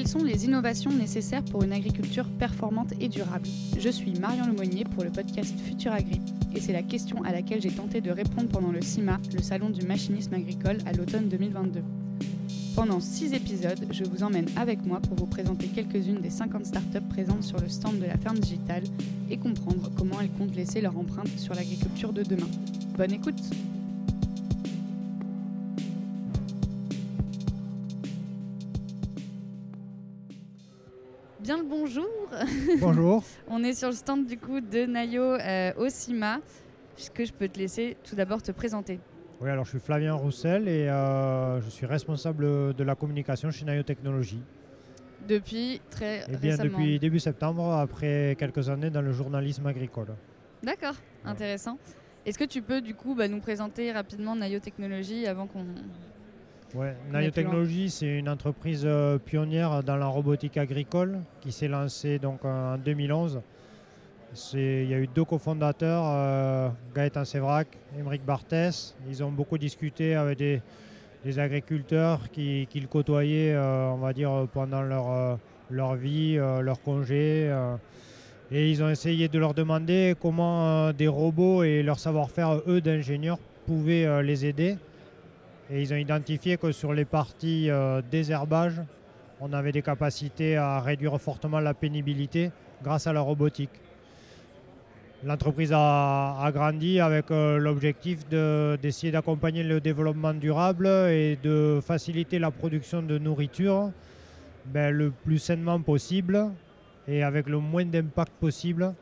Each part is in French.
Quelles sont les innovations nécessaires pour une agriculture performante et durable? Je suis Marion Lemonnier pour le podcast Futur Agri et c'est la question à laquelle j'ai tenté de répondre pendant le CIMA, le salon du machinisme agricole à l'automne 2022. Pendant 6 épisodes, je vous emmène avec moi pour vous présenter quelques-unes des 50 startups présentes sur le stand de la ferme digitale et comprendre comment elles comptent laisser leur empreinte sur l'agriculture de demain. Bonne écoute bonjour. On est sur le stand du coup de Nayo euh, au CIMA. Est-ce que je peux te laisser tout d'abord te présenter Oui, alors je suis Flavien Roussel et euh, je suis responsable de la communication chez Nayo Technologies. Depuis très Eh bien, récemment. depuis début septembre, après quelques années dans le journalisme agricole. D'accord, Ouais. intéressant. Est-ce que tu peux du coup bah, nous présenter rapidement Nayo Technologies avant qu'on... Ouais, c'est une entreprise euh, pionnière dans la robotique agricole qui s'est lancée donc en 2011. C'est- Il y a eu deux cofondateurs, euh, Gaëtan Sévrac, Émeric Barthès. Ils ont beaucoup discuté avec des, des agriculteurs qui, qui le côtoyaient, euh, on va dire, pendant leur, euh, leur vie, leur congé. et ils ont essayé de leur demander comment des robots et leur savoir-faire, eux, d'ingénieurs, pouvaient les aider. Et ils ont identifié que sur les parties euh, désherbage, on avait des capacités à réduire fortement la pénibilité grâce à la robotique. L'entreprise a, grandi avec euh, l'objectif de- d'essayer d'accompagner le développement durable et de faciliter la production de nourriture ben, le plus sainement possible et avec le moins d'impact possible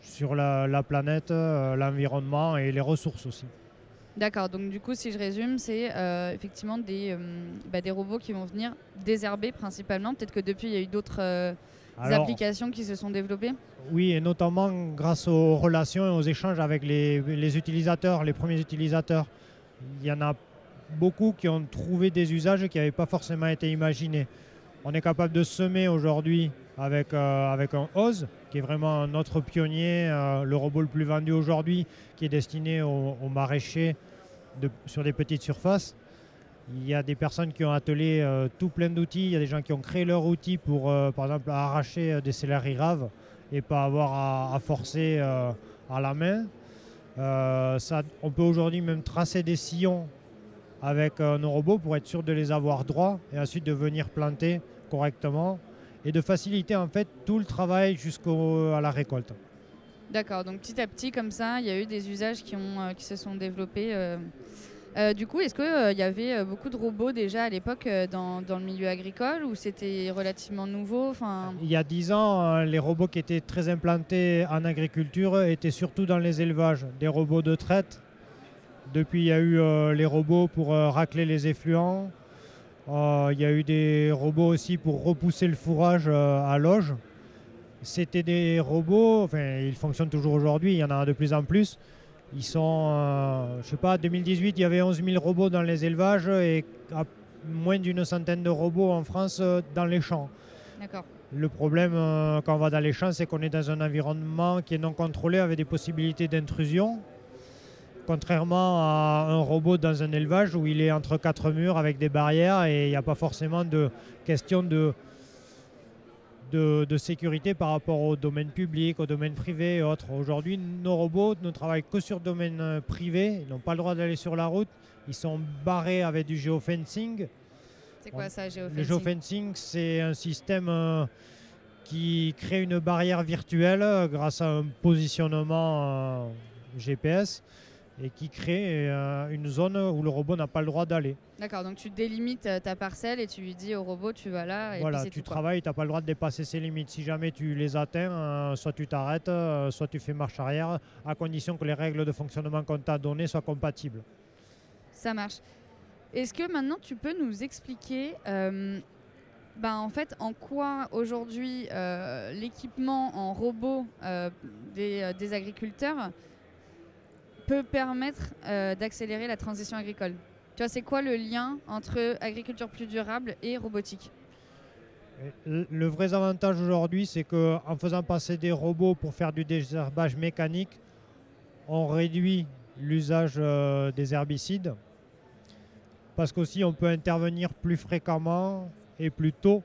sur la, la planète, euh, l'environnement et les ressources aussi. D'accord, donc du coup si je résume, c'est euh, effectivement des, euh, bah, des robots qui vont venir désherber principalement. Peut-être que depuis il y a eu d'autres euh, applications qui se sont développées. Oui, et notamment grâce aux relations et aux échanges avec les, les utilisateurs, les premiers utilisateurs. Il y en a beaucoup qui ont trouvé des usages qui n'avaient pas forcément été imaginés. On est capable de semer aujourd'hui avec, avec un OZ, qui est vraiment notre pionnier, le robot le plus vendu aujourd'hui, qui est destiné aux, aux maraîchers sur des petites surfaces. Il y a des personnes qui ont attelé euh, tout plein d'outils. Il y a des gens qui ont créé leur outil pour, euh, par exemple, arracher euh, des céleri raves et pas avoir à, forcer à la main. Ça, on peut aujourd'hui même tracer des sillons avec nos robots pour être sûr de les avoir droits et ensuite de venir planter correctement et de faciliter en fait tout le travail jusqu'à la récolte. D'accord, donc petit à petit comme ça, il y a eu des usages qui, euh, se sont développés. euh. Euh, du coup, est-ce qu'il y avait beaucoup de robots déjà à l'époque dans, le milieu agricole ou c'était relativement nouveau? Il y a 10 ans, les robots qui étaient très implantés en agriculture étaient surtout dans les élevages, des robots de traite. Depuis, il y a eu les robots pour racler les effluents. Il y a eu des robots aussi pour repousser le fourrage à loge. C'était des robots, enfin ils fonctionnent toujours aujourd'hui, il y en a de plus en plus. Ils sont, euh, je sais pas, 2018, il y avait 11 000 robots dans les élevages et à moins d'une centaine de robots en France euh, dans les champs. D'accord. Le problème euh, quand on va dans les champs, c'est qu'on est dans un environnement qui est non contrôlé avec des possibilités d'intrusion. Contrairement à un robot dans un élevage où il est entre quatre murs avec des barrières et il n'y a pas forcément de question de, de, de sécurité par rapport au domaine public, au domaine privé et autres. Aujourd'hui, nos robots ne travaillent que sur le domaine euh, privé. Ils n'ont pas le droit d'aller sur la route. Ils sont barrés avec du géofencing. C'est quoi ça, Le géofencing? c'est un système euh, qui crée une barrière virtuelle euh, grâce à un positionnement euh, GPS et qui crée euh, une zone où le robot n'a pas le droit d'aller. D'accord, donc tu délimites euh, ta parcelle et tu lui dis au robot tu vas là et Voilà, puis tu tout, travailles, tu n'as pas le droit de dépasser ses limites. Si jamais tu les atteins, euh, soit tu t'arrêtes, euh, soit tu fais marche arrière, à condition que les règles de fonctionnement qu'on t'a données soient compatibles. Ça marche. Est-ce que maintenant tu peux nous expliquer ben, en fait en quoi aujourd'hui l'équipement en robot des, des agriculteurs peut permettre euh, d'accélérer la transition agricole Tu vois, c'est quoi le lien entre agriculture plus durable et robotique? Le le vrai avantage aujourd'hui, c'est qu'en faisant passer des robots pour faire du désherbage mécanique, on réduit l'usage euh, des herbicides. Parce qu'aussi, on peut intervenir plus fréquemment et plus tôt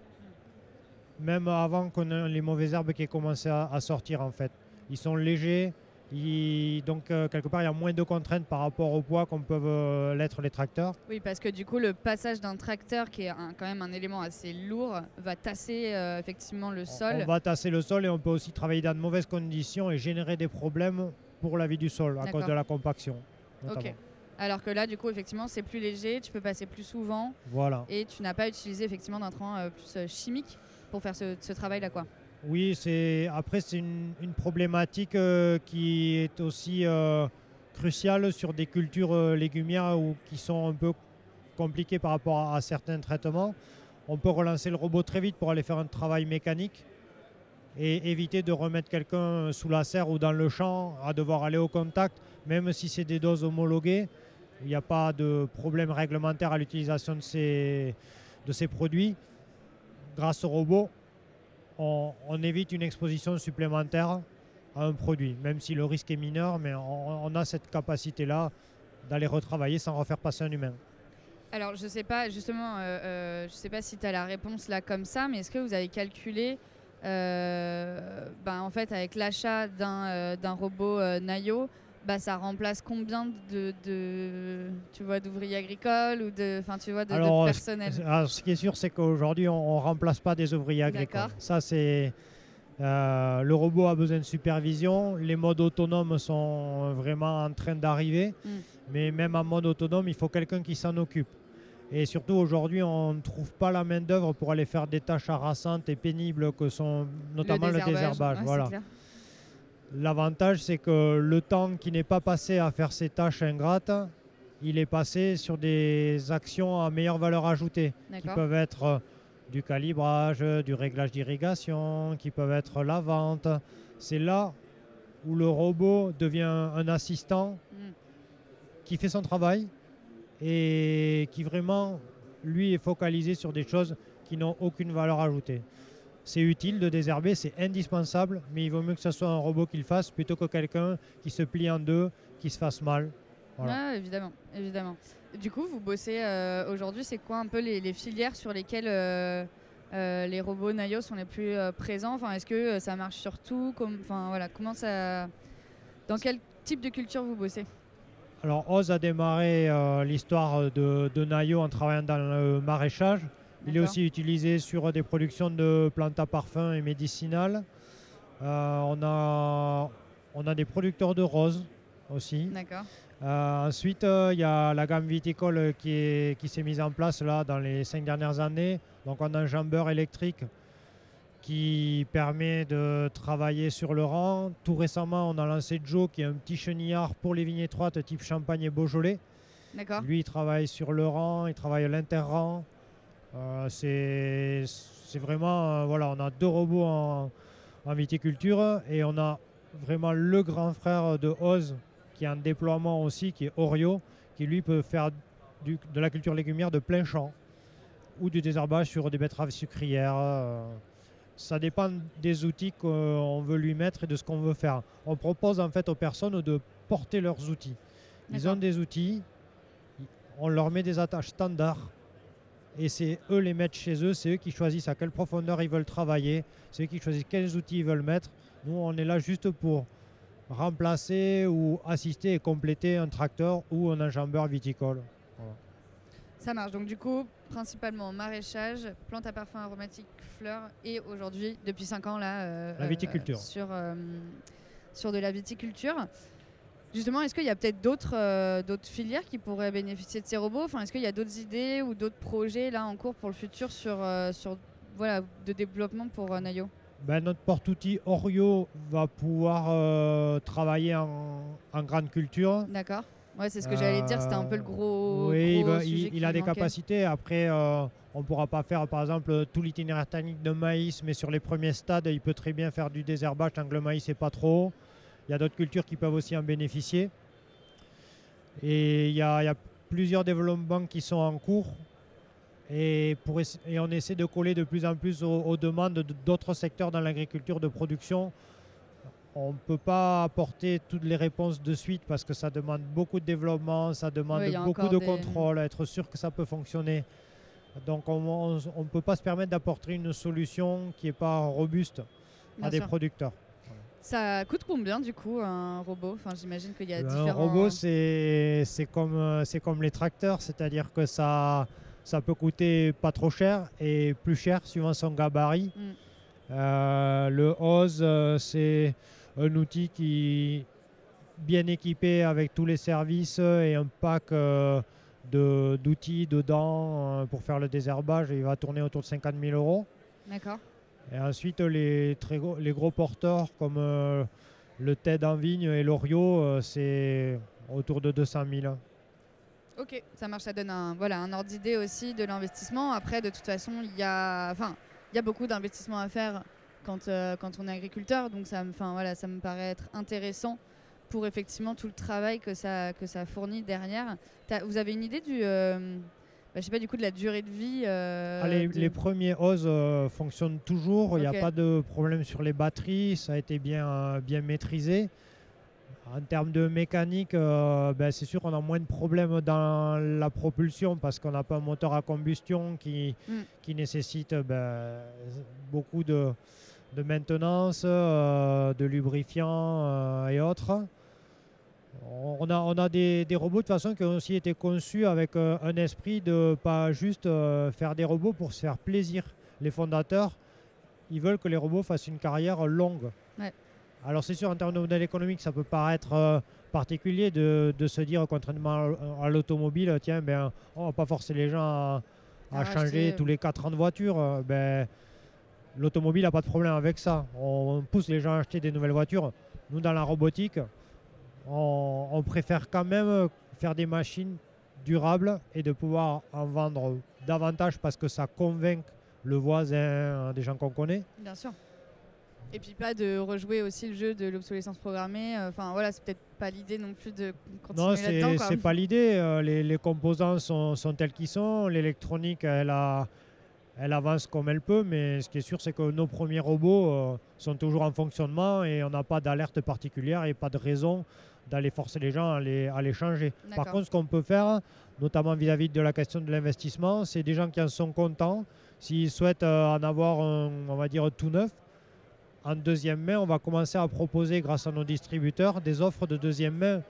même avant qu'on ait les mauvaises herbes qui aient commencé à, à sortir en fait. Ils sont légers, donc euh, quelque part il y a moins de contraintes par rapport au poids qu'on peuvent euh, l'être les tracteurs. Oui, parce que du coup, le passage d'un tracteur, qui est un- quand même un élément assez lourd, va tasser euh, effectivement le On- sol. On va tasser le sol et on peut aussi travailler dans de mauvaises conditions et générer des problèmes pour la vie du sol à cause de la compaction. notamment. Ok. Alors que là, du coup, effectivement, c'est plus léger, tu peux passer plus souvent Voilà. et tu n'as pas utilisé effectivement d'intrants euh, plus chimiques pour faire ce, ce travail-là, quoi. Oui, c'est après c'est une, problématique euh, qui est aussi euh, cruciale sur des cultures euh, légumières ou qui sont un peu compliquées par rapport à, certains traitements. On peut relancer le robot très vite pour aller faire un travail mécanique et éviter de remettre quelqu'un sous la serre ou dans le champ à devoir aller au contact, même si c'est des doses homologuées. Il n'y a pas de problème réglementaire à l'utilisation de ces produits. Grâce au robot, on, évite une exposition supplémentaire à un produit, même si le risque est mineur, mais on, a cette capacité-là d'aller retravailler sans refaire passer un humain. Alors, je sais pas, justement, euh, euh, je sais pas si tu as la réponse là comme ça, mais est-ce que vous avez calculé, euh, ben, en fait, avec l'achat d'un robot Nayo, bah, ça remplace combien de, de tu vois, d'ouvriers agricoles ou de, enfin, tu vois, de, personnel? Alors, ce qui est sûr, c'est qu'aujourd'hui, on ne remplace pas des ouvriers agricoles. Ça, c'est. euh, le robot a besoin de supervision. Les modes autonomes sont vraiment en train d'arriver. Mm. Mais même en mode autonome, il faut quelqu'un qui s'en occupe. Et surtout, aujourd'hui, on ne trouve pas la main-d'œuvre pour aller faire des tâches harassantes et pénibles que sont notamment le désherbage. ouais, voilà. L'avantage, c'est que le temps qui n'est pas passé à faire ces tâches ingrates, il est passé sur des actions à meilleure valeur ajoutée, qui peuvent être euh, du calibrage, du réglage d'irrigation, qui peuvent être la vente. C'est là où le robot devient un assistant Mm. qui fait son travail et qui vraiment, lui, est focalisé sur des choses qui n'ont aucune valeur ajoutée. C'est utile de désherber, c'est indispensable, mais il vaut mieux que ce soit un robot qui le fasse plutôt que quelqu'un qui se plie en deux, qui se fasse mal. Voilà. Ouais, évidemment, évidemment. Du coup, vous bossez euh, aujourd'hui, c'est quoi un peu les, les filières sur lesquelles euh, euh, les robots Nayo sont les plus présents? Enfin, est-ce que ça marche sur tout? Comme- Enfin, voilà, comment ça Dans quel type de culture vous bossez? Alors Oz a démarré l'histoire de, de Nayo en travaillant dans le maraîchage. Il est aussi utilisé sur des productions de plantes à parfum et médicinales. Euh, on, a, on a des producteurs de roses aussi. D'accord. Euh, ensuite, euh, il y a la gamme viticole qui, est- qui s'est mise en place là dans les cinq dernières années. Donc on a un jambeur électrique qui permet de travailler sur le rang. Tout récemment, on a lancé Joe qui est un petit chenillard pour les vignes étroites type Champagne et Beaujolais. D'accord. Lui, il travaille sur le rang, il travaille à l'interrang. Euh, c'est vraiment, euh, voilà, on a deux robots en, en viticulture et on a vraiment le grand frère de Oz qui est en déploiement aussi, qui est Orio, qui lui peut faire du- de la culture légumière de plein champ ou du désherbage sur des betteraves sucrières. euh. ça dépend des outils qu'on veut lui mettre et de ce qu'on veut faire. On propose en fait aux personnes de porter leurs outils. Ils ont des outils, on leur met des attaches standards et c'est eux les mettre chez eux, c'est eux qui choisissent à quelle profondeur ils veulent travailler, c'est eux qui choisissent quels outils ils veulent mettre. Nous, on est là juste pour remplacer ou assister et compléter un tracteur ou un enjambeur viticole. Ça marche. Donc, du coup, principalement maraîchage, plantes à parfum aromatique, fleurs et aujourd'hui, depuis 5 ans, là, euh, La viticulture. sur, euh, sur de la viticulture. Justement, est-ce qu'il y a peut-être d'autres euh, d'autres filières qui pourraient bénéficier de ces robots enfin, Est-ce qu'il y a d'autres idées ou d'autres projets là en cours pour le futur sur, euh, sur voilà, de développement pour euh, Nayo? Ben, notre porte-outil Orio va pouvoir travailler en, en grande culture. D'accord Ouais, c'est ce que j'allais dire, c'était un peu le gros. Oui, gros sujet il- a des manquait. capacités. Après, on ne pourra pas faire, par exemple, tout l'itinéraire technique de maïs, mais sur les premiers stades, il peut très bien faire du désherbage tant que le maïs n'est pas trop haut. Il y a d'autres cultures qui peuvent aussi en bénéficier. Et il y a, il y a plusieurs développements qui sont en cours. Et, pour essa- et on essaie de coller de plus en plus aux, aux demandes de- d'autres secteurs dans l'agriculture de production. On ne peut pas apporter toutes les réponses de suite parce que ça demande beaucoup de développement, ça demande Oui, beaucoup de des- contrôle, être sûr que ça peut fonctionner. Donc on ne peut pas se permettre d'apporter une solution qui n'est pas robuste à des producteurs. Ça coûte combien du coup un robot? Enfin, j'imagine qu'il y a différents. Un robot, c'est comme, euh, comme les tracteurs, c'est-à-dire que ça, ça peut coûter pas trop cher et plus cher suivant son gabarit. Mm. Euh, le hose, euh, c'est un outil qui bien équipé avec tous les services et un pack d'outils dedans pour faire le désherbage. Il va tourner autour de 50 000 euros. D'accord. Et ensuite, les, gros, les gros porteurs comme euh, le TED en vigne et l'Orio, euh, c'est autour de 200 000. Ok, ça marche, ça donne un, voilà, un ordre d'idée aussi de l'investissement. Après, de toute façon, il y a, enfin, y a beaucoup d'investissements à faire quand, euh, quand on est agriculteur. Donc, ça, voilà, ça me paraît être intéressant pour effectivement tout le travail que ça, que ça fournit derrière. Vous avez une idée du, bah, je sais pas du coup de la durée de vie. Euh, ah, les, premiers OZ euh, fonctionnent toujours, il n'y a pas de problème sur les batteries, ça a été bien, euh, bien maîtrisé. En termes de mécanique, ben, c'est sûr qu'on a moins de problèmes dans la propulsion parce qu'on n'a pas un moteur à combustion qui, hmm. qui nécessite ben, beaucoup de, de maintenance, de lubrifiant et autres. On a, on a des, robots de façon qui ont aussi été conçus avec euh, un esprit de pas juste euh, faire des robots pour se faire plaisir. Les fondateurs, ils veulent que les robots fassent une carrière longue. Alors c'est sûr, en termes de modèle économique, ça peut paraître euh, particulier de, se dire, contrairement à, l'automobile, tiens, ben, on va pas forcer les gens à, changer tous les 4 ans de voiture. Ben, L'automobile n'a pas de problème avec ça. On pousse les gens à acheter des nouvelles voitures. Nous, dans la robotique, on, préfère quand même faire des machines durables et de pouvoir en vendre davantage parce que ça convainc le voisin, hein, des gens qu'on connaît. Bien sûr. Et puis pas de rejouer aussi le jeu de l'obsolescence programmée. Euh, enfin voilà, c'est peut-être pas l'idée non plus de continuer là-dedans. Non, c'est pas l'idée. Euh, les, composants sont, sont tels qu'ils sont. L'électronique, elle a elle avance comme elle peut, mais ce qui est sûr, c'est que nos premiers robots euh, sont toujours en fonctionnement et on n'a pas d'alerte particulière et pas de raison d'aller forcer les gens à les, à les changer. Par contre, ce qu'on peut faire, notamment vis-à-vis de la question de l'investissement, c'est des gens qui en sont contents. S'ils souhaitent euh, en avoir, un, on va dire, tout neuf, en deuxième main, on va commencer à proposer, grâce à nos distributeurs, des offres de deuxième main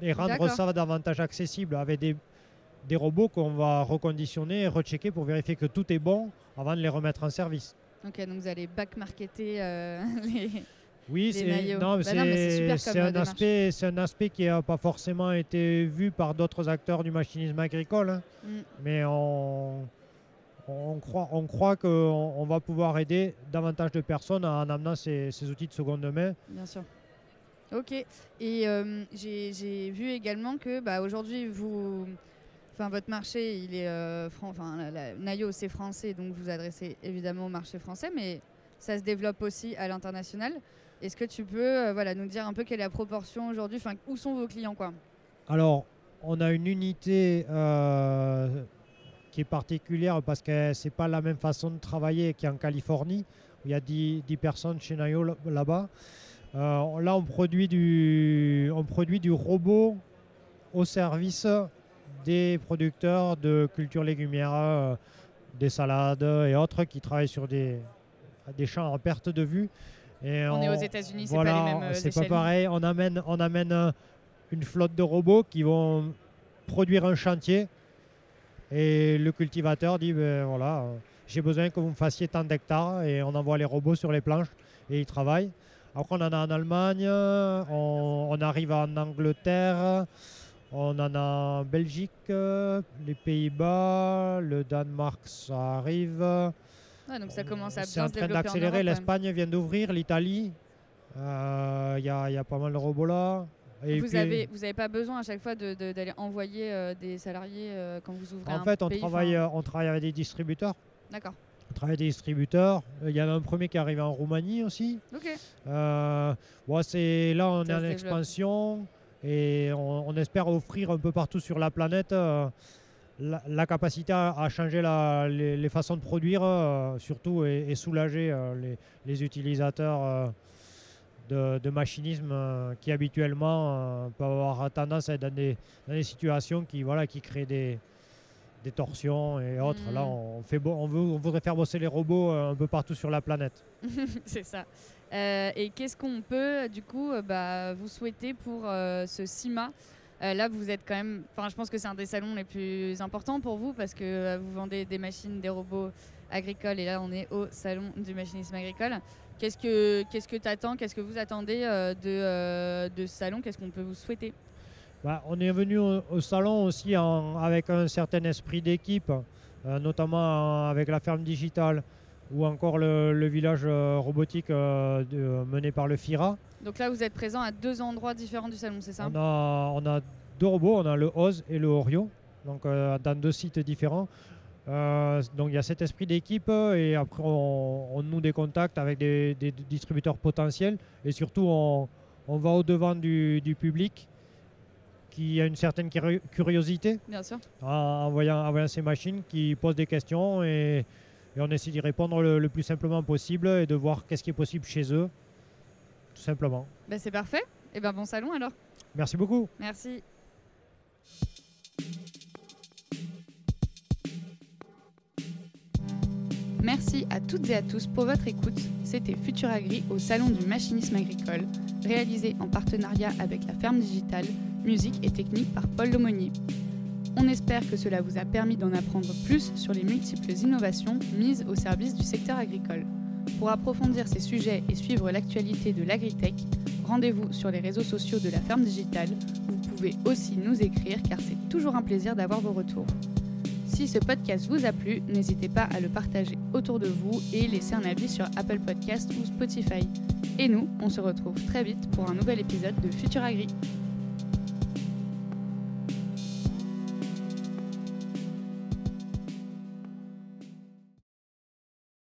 et rendre ça davantage accessible avec des, des robots qu'on va reconditionner et rechecker pour vérifier que tout est bon avant de les remettre en service. Ok, donc vous allez back-marketer euh, les. Oui, c'est bah un, aspect, un aspect qui n'a pas forcément été vu par d'autres acteurs du machinisme agricole. Hein. Mm. Mais on, on croit, on croit qu'on on va pouvoir aider davantage de personnes en amenant ces, ces outils de seconde main. Bien sûr. Ok. Et euh, j'ai vu également que bah, aujourd'hui, vous Enfin, votre marché, il est euh, enfin, Nayo, c'est français, donc vous adressez évidemment au marché français, mais ça se développe aussi à l'international. Est-ce que tu peux euh, voilà, nous dire un peu quelle est la proportion aujourd'hui Enfin, où sont vos clients quoi? Alors, on a une unité euh, qui est particulière parce que c'est pas la même façon de travailler qu'en Californie, il y a 10, 10 personnes chez Nayo là-bas. là, on produit, du, on produit du robot au service des producteurs de cultures légumières, euh, des salades et autres qui travaillent sur des, des champs en perte de vue. Et on, est aux États-Unis, c'est pas les mêmes. Euh, c'est pas pareil. On amène, on amène euh, une flotte de robots qui vont produire un chantier. Et le cultivateur dit ben, voilà, j'ai besoin que vous me fassiez tant d'hectares. Et on envoie les robots sur les planches et ils travaillent. Après, on en a en Allemagne, on, on arrive en Angleterre. On en a en Belgique, les Pays-Bas, le Danemark, ça arrive. donc ça commence à C'est en train d'accélérer. L'Espagne vient d'ouvrir, l'Italie. Il euh, y, a, pas mal de robots là. vous n'avez vous avez pas besoin à chaque fois d'aller envoyer euh, des salariés euh, quand vous ouvrez en un fait, on travaille, on travaille avec des distributeurs. D'accord. On travaille avec des distributeurs. Il y en a un premier qui est arrivé en Roumanie aussi. Ok. là, on est en expansion. Et on, espère offrir un peu partout sur la planète euh, la, capacité à, changer les, façons de produire, euh, surtout, et, soulager euh, les, utilisateurs de, machinisme qui habituellement peuvent avoir tendance à être dans des, situations qui, voilà, qui créent des, des torsions et autres. Mm. Là, on, fait on, veut, on voudrait faire bosser les robots un peu partout sur la planète. c'est ça. Euh, et qu'est-ce qu'on peut, du coup, euh, bah, vous souhaiter pour euh, ce CIMA Là, vous êtes quand même. Enfin, je pense que c'est un des salons les plus importants pour vous parce que vous vendez des machines, des robots agricoles. Et là, on est au salon du machinisme agricole. Qu'est-ce que qu'est-ce que t'attends? Qu'est-ce que vous attendez de, ce salon? Qu'est-ce qu'on peut vous souhaiter? Bah, on est venu au, salon aussi avec un certain esprit d'équipe, notamment avec la ferme digitale ou encore le, le village euh, robotique euh, de- mené par le FIRA. Donc là, vous êtes présent à deux endroits différents du salon, c'est ça? On a, on a deux robots, on a le Oz et le Orio, donc euh, dans deux sites différents. Euh, donc il y a cet esprit d'équipe et après on, on noue des contacts avec des, des distributeurs potentiels et surtout on, on va au-devant du, du public qui a une certaine curi- curiosité Bien sûr. en, en voyant, en voyant ces machines qui posent des questions et, et on essaie d'y répondre le, le plus simplement possible et de voir qu'est-ce qui est possible chez eux, tout simplement. Bah, c'est parfait. Et ben bon salon alors. Merci beaucoup. Merci. Merci à toutes et à tous pour votre écoute. C'était Futur Agri au Salon du machinisme agricole, réalisé en partenariat avec la ferme digitale, musique et technique par Paul Lomonier. On espère que cela vous a permis d'en apprendre plus sur les multiples innovations mises au service du secteur agricole. Pour approfondir ces sujets et suivre l'actualité de l'agritech, rendez-vous sur les réseaux sociaux de la ferme digitale. Vous pouvez aussi nous écrire car c'est toujours un plaisir d'avoir vos retours. Si ce podcast vous a plu, n'hésitez pas à le partager autour de vous et laisser un avis sur Apple Podcast ou Spotify. Et nous, on se retrouve très vite pour un nouvel épisode de Futur Agri.